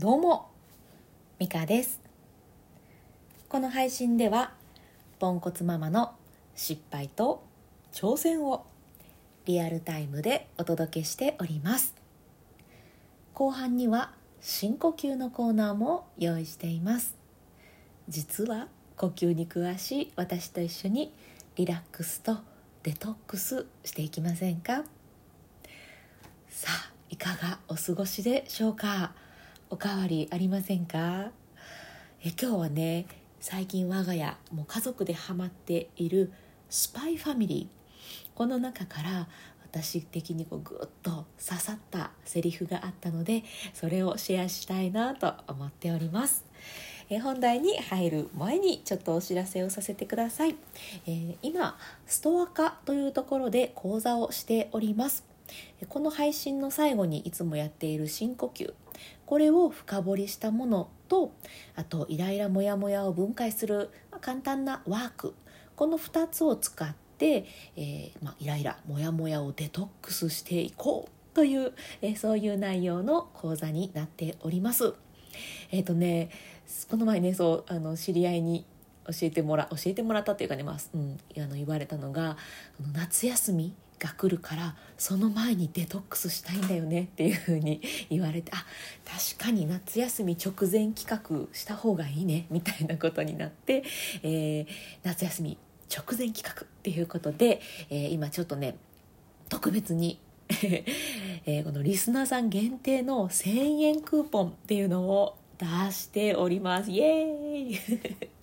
どうもミカです。この配信ではポンコツママの失敗と挑戦をリアルタイムでお届けしております。後半には深呼吸のコーナーも用意しています。実は呼吸に詳しい私と一緒にリラックスとデトックスしていきませんか？さあいかがお過ごしでしょうか？おかわりありませんか？え今日はね最近我が家もう家族でハマっているスパイファミリー。この中から私的にこうグッと刺さったセリフがあったのでそれをシェアしたいなと思っております。え本題に入る前にちょっとお知らせをさせてください、えー、今ストア化というところで講座をしております。この配信の最後にいつもやっている深呼吸。これを深掘りしたものとあとイライラモヤモヤを分解する簡単なワークこの2つを使って、えー、まイライラモヤモヤをデトックスしていこうという、えー、そういう内容の講座になっております。えっ、ー、とねこの前ねそうあの知り合いに教えてもら教えてもらったっていうかね、まあうん、あの言われたのが夏休みが来るからその前にデトックスしたいんだよねっていうふうに 言われてあ確かに夏休み直前企画した方がいいねみたいなことになって、えー、夏休み直前企画っていうことで、えー、今ちょっとね特別に えー、このリスナーさん限定の1000円クーポンっていうのを出しております。イエーイ！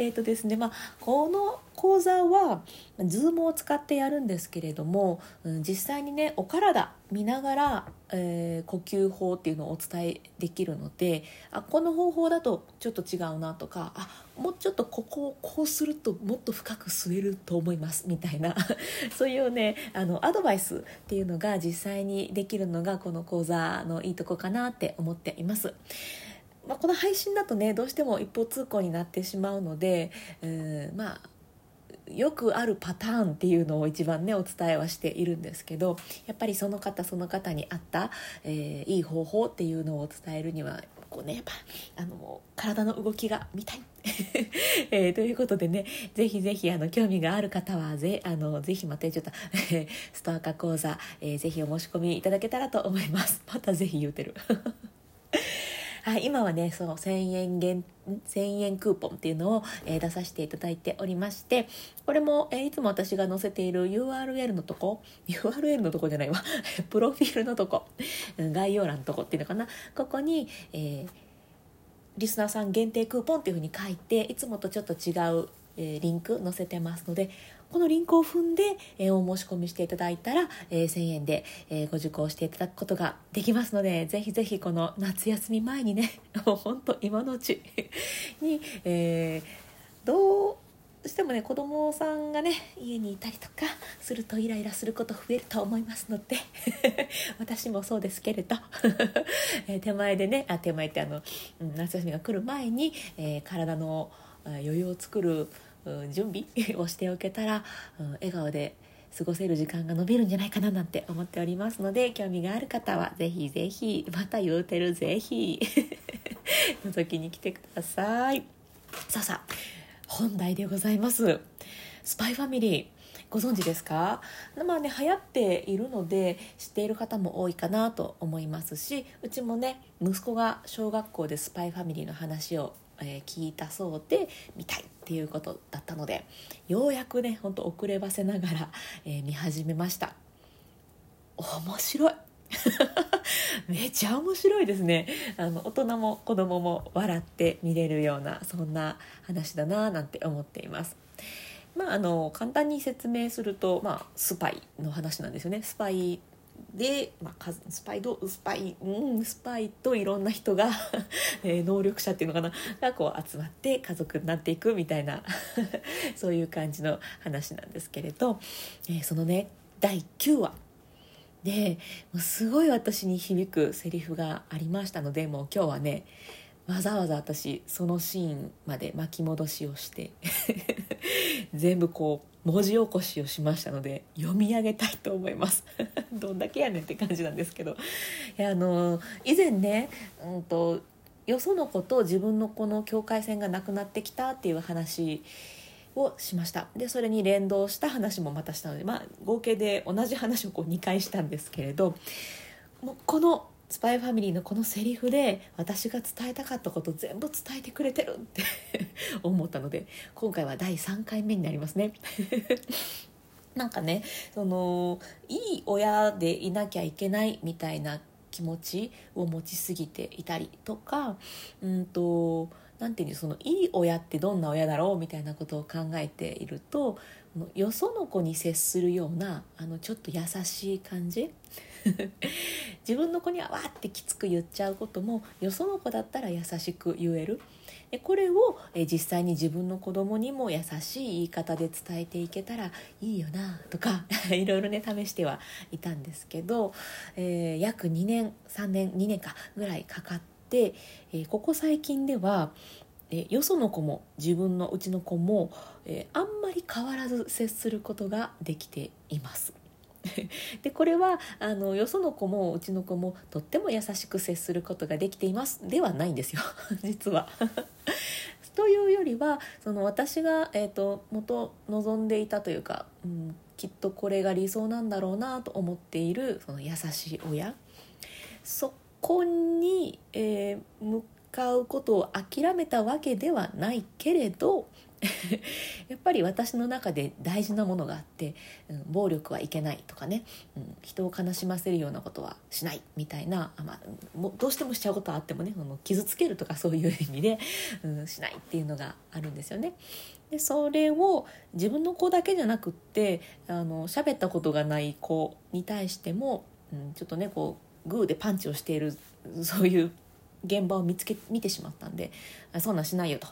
えっとですねまあこの講座は Zoom を使ってやるんですけれども、うん、実際にねお体見ながら、えー、呼吸法っていうのをお伝えできるのであこの方法だとちょっと違うなとかあもうちょっとここをこうするともっと深く吸えると思いますみたいな そういうねあのアドバイスっていうのが実際にできるのがこの講座のいいとこかなって思っています。まあ、この配信だとねどうしても一方通行になってしまうので、う、まあよくあるパターンっていうのを一番ねお伝えはしているんですけどやっぱりその方その方に合った、えー、いい方法っていうのを伝えるにはこうねやっぱあの体の動きが見たい、えー、ということでねぜひぜひあの興味がある方はぜあのぜひまたちょっとストア化講座、えー、ぜひお申し込みいただけたらと思います。またぜひ言うてる。はい、今はねそう1000円減1000円クーポンっていうのを、え、出させていただいておりましてこれも、え、いつも私が載せている URL のとこ URL のとこじゃないわ。プロフィールのとこ概要欄のとこっていうのかな。ここに、えー、リスナーさん限定クーポンっていうふうに書いていつもとちょっと違う、えー、リンク載せてますのでこのリンクを踏んで、えー、お申し込みしていただいたら、えー、1000円で、えー、ご受講していただくことができますのでぜひぜひこの夏休み前にね もう本当今のうち に、えー、どうしてもね子供さんがね家にいたりとかするとイライラすること増えると思いますので 私もそうですけれど手前でねあ手前ってあの、夏休みが来る前に、えー、体の余裕を作る準備をしておけたら、うん、笑顔で過ごせる時間が伸びるんじゃないかななんて思っておりますので興味がある方はぜひぜひまた言うてるぜひ 覗きに来てください。さあさあ本題でございます。スパイファミリーご存知ですか？まあね流行っているので知っている方も多いかなと思いますしうちもね息子が小学校でスパイファミリーの話をえー、聞いたそうで見たい。っていうことだったのでようやくねほんと遅ればせながら、えー、見始めました。面白い。めちゃ面白いですね。あの大人も子供も笑って見れるようなそんな話だななんて思っています。まあ、あの簡単に説明すると、まあ、スパイの話なんですよね。スパイで、まあ、スパイドスパイ、うん、スパイといろんな人が えー、能力者っていうのかながこう集まって家族になっていくみたいな そういう感じの話なんですけれど、えー、そのね第9話。でもうすごい私に響くセリフがありましたのでもう今日はねわざわざ私そのシーンまで巻き戻しをして 全部こう文字起こしをしましたので読み上げたいと思います。どんだけやねんって感じなんですけど。いやあの以前ね、うんと、よその子と自分の子の境界線がなくなってきたっていう話をしました。でそれに連動した話もまたしたので、まあ、合計で同じ話をこう2回したんですけれどもうこのスパイファミリーのこのセリフで私が伝えたかったこと全部伝えてくれてるって 思ったので今回は第3回目になりますね。なんかねそのいい親でいなきゃいけないみたいな気持ちを持ちすぎていたりとかうんと何て言うのそのいい親ってどんな親だろうみたいなことを考えているとよその子に接するようなあのちょっと優しい感じ。自分の子にはわってきつく言っちゃうこともよその子だったら優しく言える。でこれをえ実際に自分の子供にも優しい言い方で伝えていけたらいいよなとか いろいろね試してはいたんですけど、えー、約2年3年2年かぐらいかかって、えー、ここ最近ではえよその子も自分のうちの子も、えー、あんまり変わらず接することができています。でこれはあのよその子もうちの子もとっても優しく接することができていますではないんですよ 実は。というよりはその私が、えーと、元望んでいたというか、うん、きっとこれが理想なんだろうなと思っているその優しい親そこに、えー、向かうことを諦めたわけではないけれど やっぱり私の中で大事なものがあって、うん、暴力はいけないとかね、うん、人を悲しませるようなことはしないみたいな、まあ、もどうしてもしちゃうことはあってもねの傷つけるとか そういう意味で、うん、しないっていうのがあるんですよね。でそれを自分の子だけじゃなくってあの喋ったことがない子に対しても、うん、ちょっとねこうグーでパンチをしているそういう現場を見つけ見てしまったんでそんなんしないよと。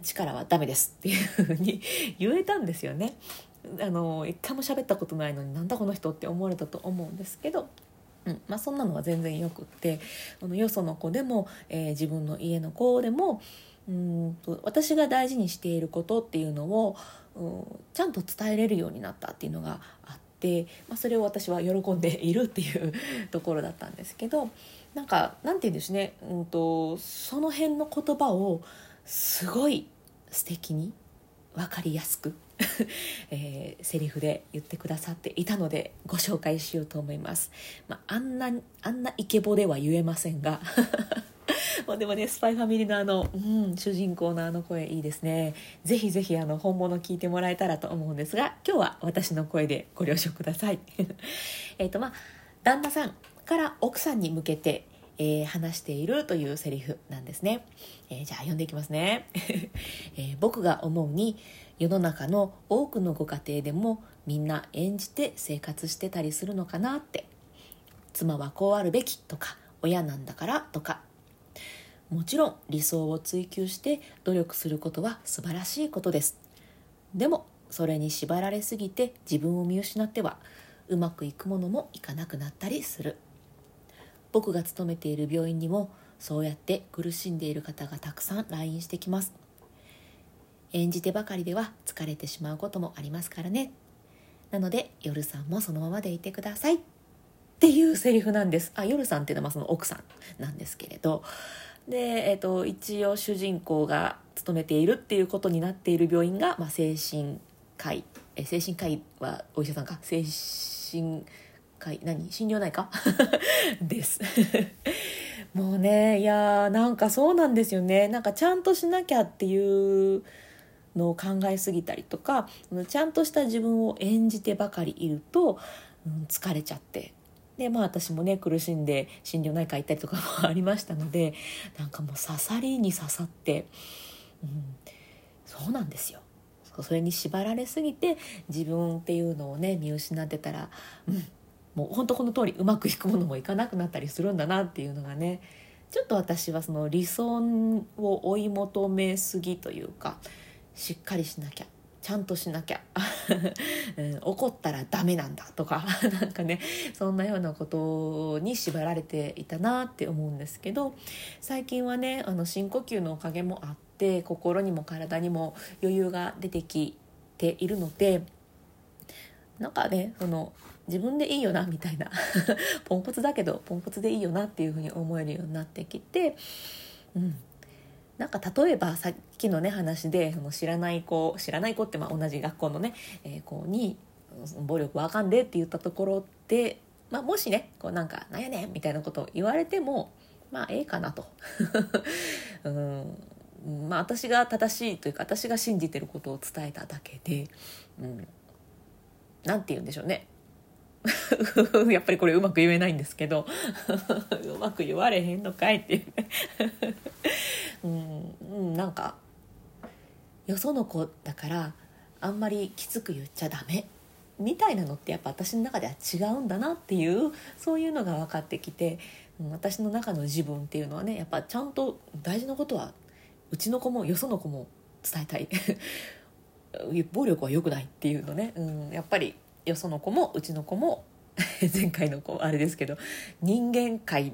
力はダメですっていうふうに 言えたんですよね。あの一回も喋ったことないのになんだこの人って思われたと思うんですけど、うんまあ、そんなのは全然よくってこのよその子でも、えー、自分の家の子でもうんと私が大事にしていることっていうのを、うん、ちゃんと伝えれるようになったっていうのがあって、まあ、それを私は喜んでいるっていうところだったんですけど。なんかなんて言うんですね、うんとその辺の言葉をすごい素敵に分かりやすく えー、セリフで言ってくださっていたのでご紹介しようと思います、まあ、あんなあんなイケボでは言えませんが。まあでもねスパイファミリーのあの、うん、主人公のあの声いいですね。ぜひぜひあの本物聞いてもらえたらと思うんですが今日は私の声でご了承ください。えっとまあ旦那さん。から奥さんに向けてえー、話しているというセリフなんですね、えー、じゃあ読んでいきますね、えー、僕が思うに世の中の多くのご家庭でもみんな演じて生活してたりするのかなって。妻はこうあるべきとか親なんだからとか。もちろん理想を追求して努力することは素晴らしいことです。でもそれに縛られすぎて自分を見失ってはうまくいくものもいかなくなったりする。僕が勤めている病院にもそうやって苦しんでいる方がたくさん来院してきます。演じてばかりでは疲れてしまうこともありますからね。なので夜さんもそのままでいてください。っていうセリフなんです。あ夜さんっていうのはその奥さんなんですけれど。で、えーと、一応主人公が勤めているっていうことになっている病院が、まあ、精神科医。え精神科医はお医者さんか。精神会何？心療内科です。もうねいやーなんかそうなんですよね。なんかちゃんとしなきゃっていうのを考えすぎたりとかちゃんとした自分を演じてばかりいると、うん、疲れちゃって。でまあ私もね苦しんで心療内科行ったりとかもありましたのでなんかもう刺さりに刺さって、うん、そうなんですよ。それに縛られすぎて自分っていうのをね見失ってたら、うん、もう本当この通りうまくいくものもいかなくなったりするんだなっていうのがねちょっと私はその理想を追い求めすぎというかしっかりしなきゃちゃんとしなきゃ、うん、怒ったらダメなんだとか なんかねそんなようなことに縛られていたなって思うんですけど最近はねあの深呼吸のおかげもあって心にも体にも余裕が出てきているのでなんかねその自分でいいよなみたいな。ポンコツだけどポンコツでいいよなっていうふうに思えるようになってきて、うん、なんか例えばさっきのね話でその知らない子知らない子ってまあ同じ学校のね、えー、子に暴力わかんでって言ったところで、まあ、もしねこうなんか「なんやねん」みたいなことを言われてもまあええかなと。うん。まあ、私が正しいというか私が信じてることを伝えただけで、うん、なんて言うんでしょうね。やっぱりこれうまく言えないんですけど うまく言われへんのかいっていう。うん、なんかよその子だからあんまりきつく言っちゃダメ。みたいなのってやっぱ私の中では違うんだなっていうそういうのが分かってきて私の中の自分っていうのはねやっぱちゃんと大事なことはうちの子もよその子も伝えたい。暴力は良くないっていうのね、うん、やっぱりよその子もうちの子も 前回の子あれですけど人間界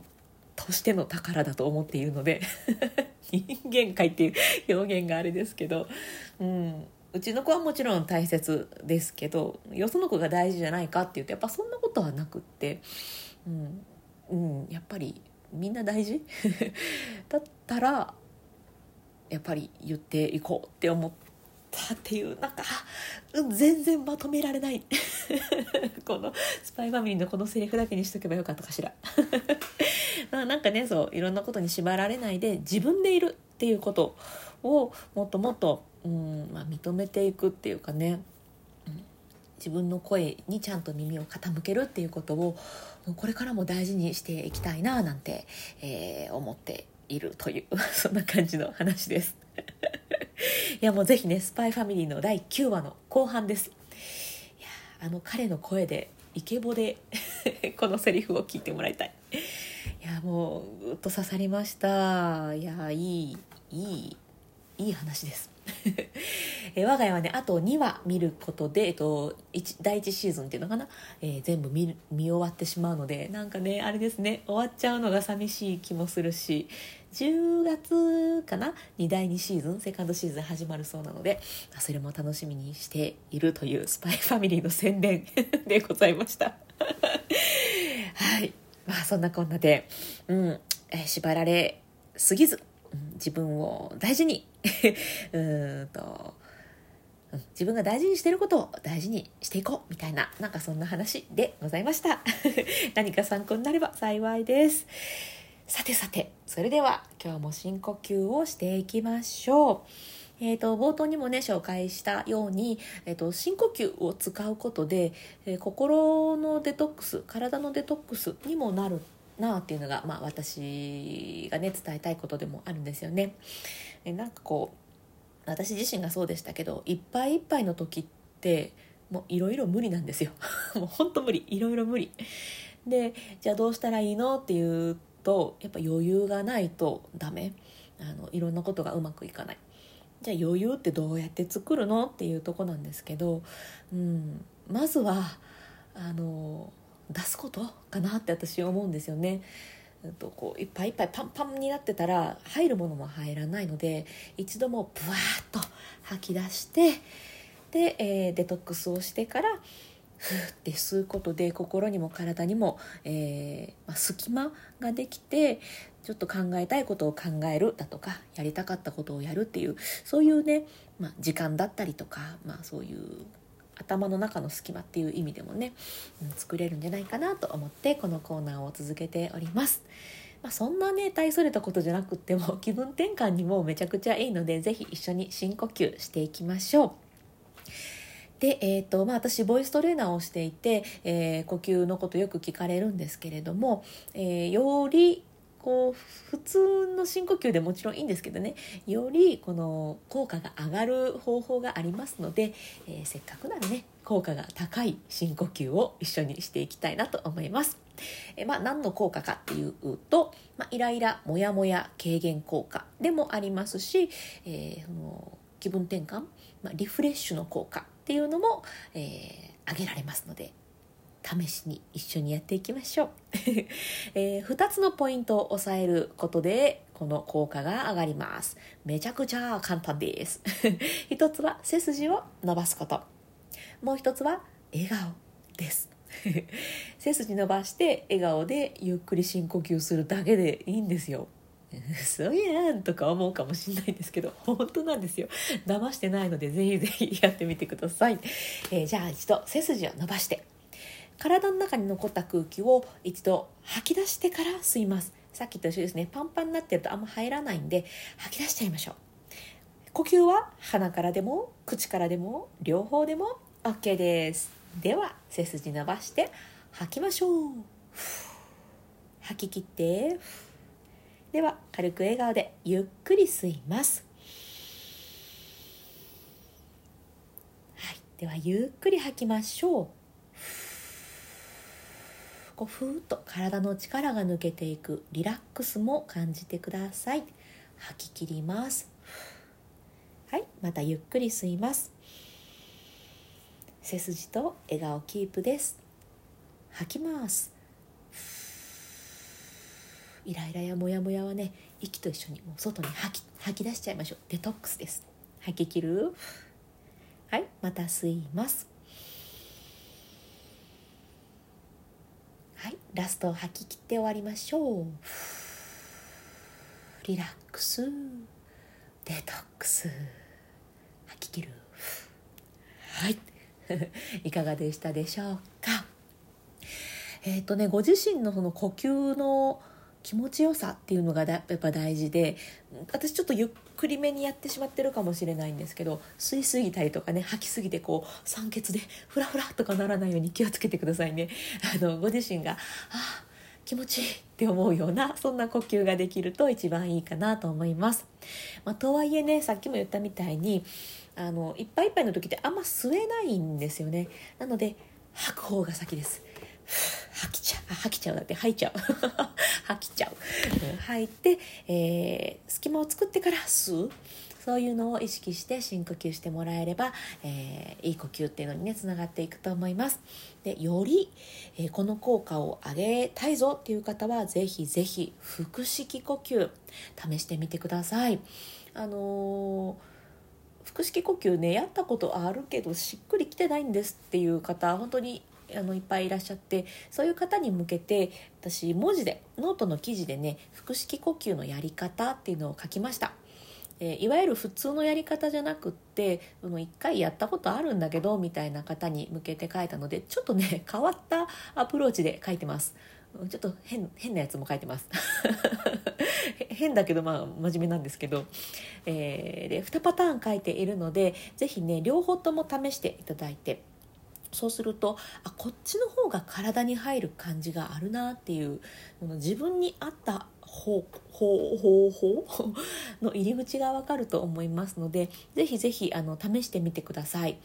としての宝だと思っているので 人間界っていう表現があれですけど、うん、うちの子はもちろん大切ですけどよその子が大事じゃないかっていうとやっぱそんなことはなくって、うんうん、やっぱりみんな大事？だったらやっぱり言っていこうって思ってたっていうなんか全然まとめられない。このスパイファミリーのこのセリフだけにしとけばよかったかしら。なんかねそういろんなことに縛られないで自分でいるっていうことをもっともっと、うんまあ、認めていくっていうかね、うん、自分の声にちゃんと耳を傾けるっていうことをこれからも大事にしていきたいななんて、えー、思っているという そんな感じの話です。いやもうぜひね「スパイファミリー」の第9話の後半です。いやあの彼の声でイケボで このセリフを聞いてもらいたい。いやもうぐっと刺さりました。いやいいいいいい話です。え我が家はねあと2話見ることで、えっと、第1シーズンっていうのかな、えー、全部見見終わってしまうのでなんかねあれですね終わっちゃうのが寂しい気もするし。10月かなに第2シーズンセカンドシーズン始まるそうなのでそれも楽しみにしているというスパイファミリーの宣伝でございました。はい。まあそんなこんなで、うんえ、縛られすぎずうん自分を大事に うんと自分が大事にしてることを大事にしていこうみたいななんかそんな話でございました。何か参考になれば幸いです。さてさてそれでは今日も深呼吸をしていきましょうえーと、冒頭にもね紹介したように、えーと、深呼吸を使うことで、えー、心のデトックス体のデトックスにもなるなっていうのが、まあ、私がね伝えたいことでもあるんですよね。えなんかこう私自身がそうでしたけどいっぱいいっぱいの時ってもういろいろ無理なんですよ。もうほんと無理いろいろ無理。でじゃあどうしたらいいのっていうとやっぱ余裕がないとダメあのいろんなことがうまくいかない。じゃあ余裕ってどうやって作るのっていうとこなんですけど、うん、まずはあの出すことかなって私思うんですよね。とこういっぱいいっぱいパンパンになってたら入るものも入らないので一度もブワーッと吐き出してで、えー、デトックスをしてからふーって吸うことで心にも体にも、えーまあ、隙間ができてちょっと考えたいことを考えるだとかやりたかったことをやるっていうそういうね、まあ、時間だったりとか、まあ、そういう頭の中の隙間っていう意味でもね、うん、作れるんじゃないかなと思ってこのコーナーを続けております。まあ、そんなね大それたことじゃなくっても気分転換にもめちゃくちゃいいので是非一緒に深呼吸していきましょう。で、えーとまあ、私ボイストレーナーをしていて、えー、呼吸のことよく聞かれるんですけれども、えー、よりこう普通の深呼吸でもちろんいいんですけどねよりこの効果が上がる方法がありますので、えー、せっかくならね効果が高い深呼吸を一緒にしていきたいなと思います。えまあ、何の効果かっていうと、まあ、イライラモヤモヤ軽減効果でもありますし、えー、その気分転換、まあ、リフレッシュの効果っていうのも、えー、挙げられますので試しに一緒にやっていきましょう、えー、2つのポイントを押さえることでこの効果が上がります。めちゃくちゃ簡単です。1つは背筋を伸ばすこと。もう1つは笑顔です。背筋伸ばして笑顔でゆっくり深呼吸するだけでいいんですよ。そやんとか思うかもしれないんですけど 本当なんですよ。騙してないのでぜひぜひやってみてください、えー、じゃあ一度背筋を伸ばして体の中に残った空気を一度吐き出してから吸います。さっきと一緒ですね。パンパンになってるとあんま入らないんで吐き出しちゃいましょう。呼吸は鼻からでも口からでも両方でも OK です。では背筋伸ばして吐きましょう。吐き切ってでは軽く笑顔でゆっくり吸います。はい。ではゆっくり吐きましょう。こうふーっと体の力が抜けていくリラックスも感じてください。吐き切ります。はい。またゆっくり吸います。背筋と笑顔キープです。吐きます。イライラやモヤモヤはね息と一緒にもう外に吐き吐き出しちゃいましょう。デトックスです。吐き切る？はいまた吸います。はいラストを吐き切って終わりましょう。リラックス。デトックス。吐き切る？はい。いかがでしたでしょうか？えっ、ー、とねご自身のその呼吸の気持ちよさっていうのがやっぱ大事で私ちょっとゆっくりめにやってしまってるかもしれないんですけど吸いすぎたりとかね吐きすぎてこう酸欠でフラフラとかならないように気をつけてくださいね。あのご自身があ気持ちいいって思うようなそんな呼吸ができると一番いいかなと思います、まあ、とはいえねさっきも言ったみたいにあのいっぱいいっぱいの時ってあんま吸えないんですよね。なので吐く方が先です。吐きちゃう。吐きちゃうだって吐いちゃう。吐きちゃう、吐いて、えー、隙間を作ってから吸う。そういうのを意識して深呼吸してもらえれば、えー、いい呼吸っていうのにねつながっていくと思います。でより、えー、この効果を上げたいぞっていう方はぜひぜひ腹式呼吸試してみてください。あの腹式呼吸ねやったことあるけどしっくりきてないんですっていう方本当にあのいっぱいいらっしゃってそういう方に向けて私文字でノートの記事でね腹式呼吸のやり方っていうのを書きました。えいわゆる普通のやり方じゃなくって一回やったことあるんだけどみたいな方に向けて書いたのでちょっとね 変わったアプローチで書いてます。ちょっと変変なやつも書いてます。変だけどまあ真面目なんですけど、えー、で2パターン書いているので是非ね両方とも試していただいてそうするとあこっちの方が体に入る感じがあるなっていう自分に合った方方方法 の入り口が分かると思いますのでぜひぜひあの試してみてください。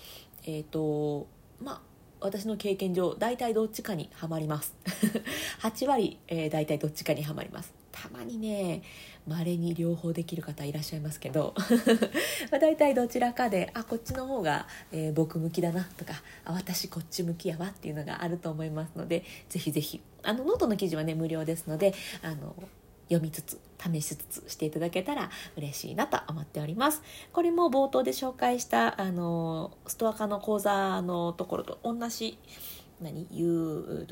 え、ー、とまあ私の経験上大体どっちかにはまります。8割、えー、大体どっちかにはまります。たまにね稀に両方できる方いらっしゃいますけど まあ大体どちらかであこっちの方が、えー、僕向きだなとかあ私こっち向きやわっていうのがあると思いますのでぜひぜひ。あのノートの記事はね無料ですのであの読みつつ試しつつしていただけたら嬉しいなと思っておりますこれも冒頭で紹介したあのストアカの講座のところと同じ何いう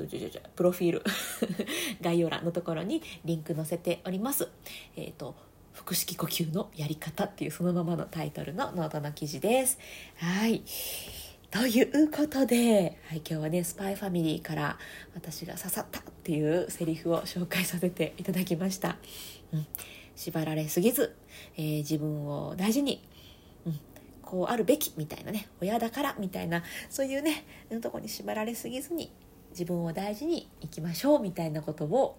プロフィール 概要欄のところにリンク載せております。えっ、ー、と腹式呼吸のやり方っていうそのままのタイトルのノートの記事です。はい。ということで、はい、今日はね、スパイファミリーから私が刺さったっていうセリフを紹介させていただきました。うん、縛られすぎず、えー、自分を大事にうん。こうあるべきみたいなね親だからみたいなそういうねとこに縛られすぎずに自分を大事にいきましょうみたいなことを、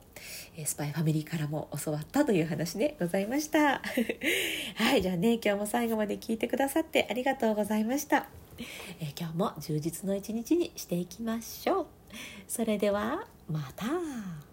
えスパイファミリーからも教わったという話でございました。はいじゃあね今日も最後まで聞いてくださってありがとうございました、えー、今日も充実の一日にしていきましょう。それでは。また。